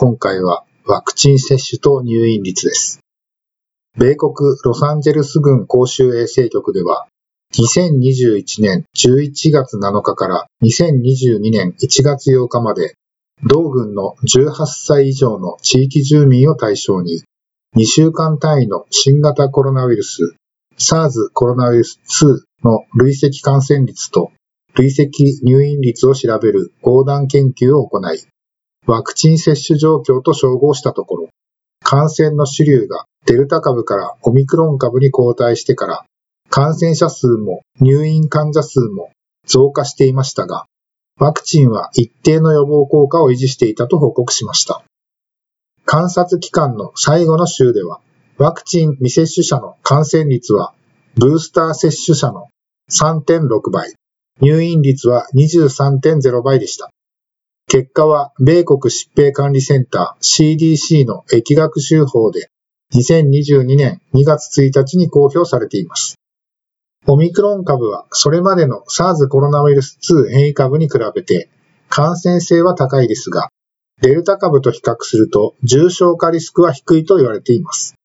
今回はワクチン接種と入院率です。米国ロサンゼルス郡公衆衛生局では、2021年11月7日から2022年1月8日まで、同郡の18歳以上の地域住民を対象に、2週間単位の新型コロナウイルス SARS コロナウイルス2の累積感染率と累積入院率を調べる横断研究を行い、ワクチン接種状況と照合したところ、感染の主流がデルタ株からオミクロン株に交代してから、感染者数も入院患者数も増加していましたが、ワクチンは一定の予防効果を維持していたと報告しました。観察期間の最後の週では、ワクチン未接種者の感染率は、ブースター接種者の3.6倍、入院率は23.0倍でした。結果は、米国疾病管理センター CDC の疫学習法で、2022年2月1日に公表されています。オミクロン株は、それまでの SARS コロナウイルス2変異株に比べて、感染性は高いですが、デルタ株と比較すると重症化リスクは低いと言われています。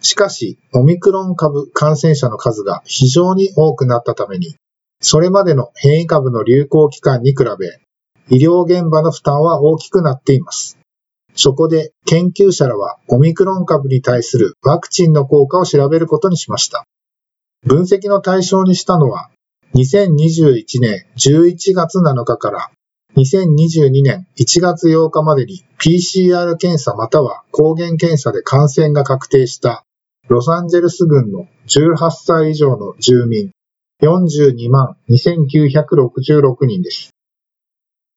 しかし、オミクロン株感染者の数が非常に多くなったために、それまでの変異株の流行期間に比べ、医療現場の負担は大きくなっています。そこで研究者らはオミクロン株に対するワクチンの効果を調べることにしました。分析の対象にしたのは、2021年11月7日から2022年1月8日までに PCR 検査または抗原検査で感染が確定したロサンゼルス郡の18歳以上の住民42万2966人です。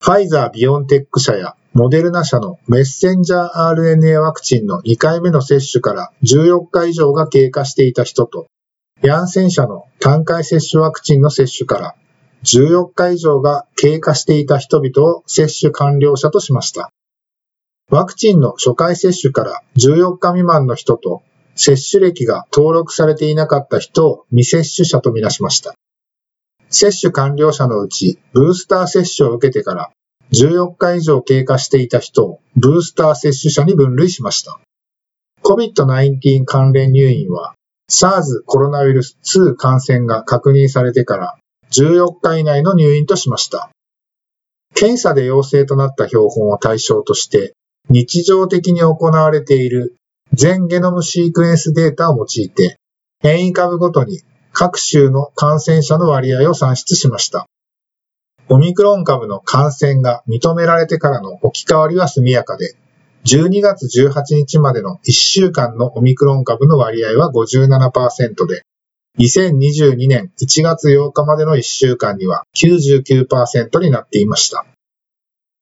ファイザー・ビオンテック社やモデルナ社のメッセンジャー RNA ワクチンの2回目の接種から14日以上が経過していた人と、ヤンセン社の単回接種ワクチンの接種から14日以上が経過していた人々を接種完了者としました。ワクチンの初回接種から14日未満の人と接種歴が登録されていなかった人を未接種者とみなしました。接種完了者のうちブースター接種を受けてから14日以上経過していた人をブースター接種者に分類しました。COVID-19 関連入院は SARS コロナウイルス2感染が確認されてから14日以内の入院としました。検査で陽性となった標本を対象として日常的に行われている全ゲノムシークエンスデータを用いて変異株ごとに各州の感染者の割合を算出しました。オミクロン株の感染が認められてからの置き換わりは速やかで、12月18日までの1週間のオミクロン株の割合は57%で、2022年1月8日までの1週間には99%になっていました。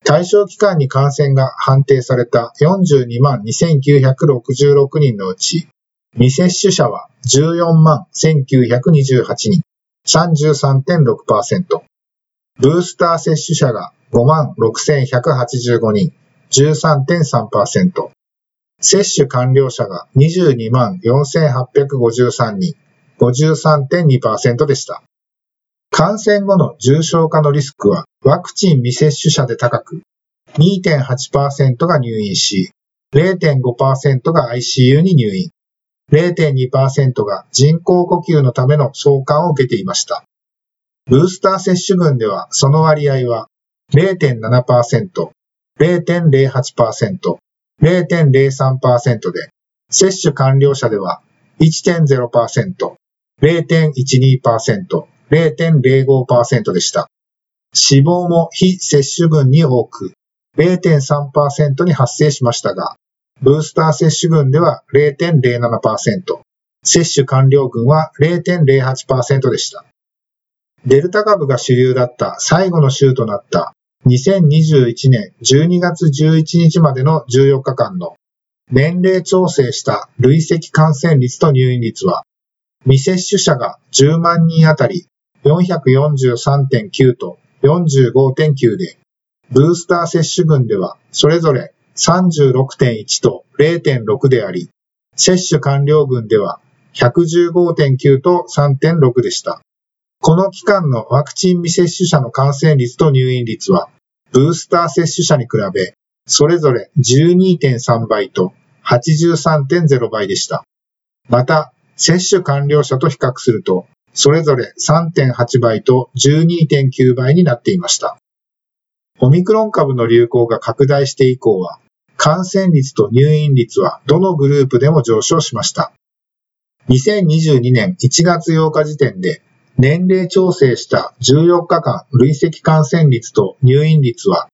対象期間に感染が判定された42万2966人のうち、未接種者は14万1928人、33.6%。ブースター接種者が5万6185人、13.3%。接種完了者が22万4853人、53.2%でした。感染後の重症化のリスクはワクチン未接種者で高く、2.8%が入院し、0.5%が ICU に入院、0.2%が人工呼吸のための送還を受けていました。ブースター接種群ではその割合は0.7%、0.08%、0.03%で、接種完了者では1.0%、0.12%、0.05%でした。死亡も非接種群に多く、0.3%に発生しましたが、ブースター接種群では0.07%、接種完了群は0.08%でした。デルタ株が主流だった最後の週となった2021年12月11日までの14日間の年齢調整した累積感染率と入院率は、未接種者が10万人あたり443.9と45.9で、ブースター接種群ではそれぞれ36.1と0.6であり、接種完了群では115.9と3.6でした。この期間のワクチン未接種者の感染率と入院率は、ブースター接種者に比べ、それぞれ12.3倍と83.0倍でした。また、接種完了者と比較すると、それぞれ3.8倍と12.9倍になっていました。オミクロン株の流行が拡大して以降は、感染率と入院率はどのグループでも上昇しました。2022年1月8日時点で年齢調整した14日間累積感染率と入院率は、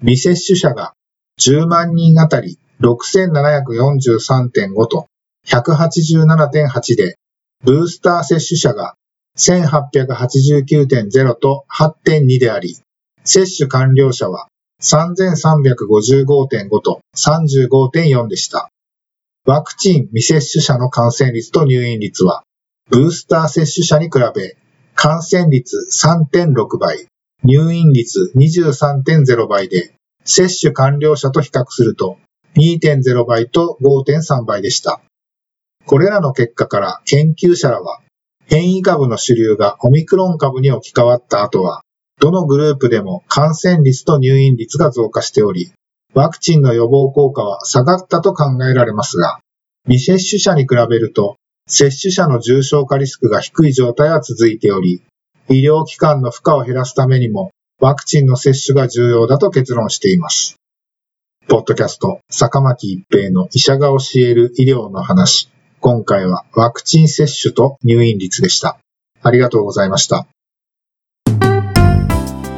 未接種者が10万人あたり6743.5と187.8で、ブースター接種者が1889.0と8.2であり、接種完了者は3355.5と35.4でした。ワクチン未接種者の感染率と入院率は、ブースター接種者に比べ感染率3.6倍、入院率23.0倍で、接種完了者と比較すると2.0倍と5.3倍でした。これらの結果から研究者らは、変異株の主流がオミクロン株に置き換わった後は、どのグループでも感染率と入院率が増加しており、ワクチンの予防効果は下がったと考えられますが、未接種者に比べると接種者の重症化リスクが低い状態は続いており、医療機関の負荷を減らすためにも、ワクチンの接種が重要だと結論しています。ポッドキャスト、坂巻一平の医者が教える医療の話。今回はワクチン接種と入院率でした。ありがとうございました。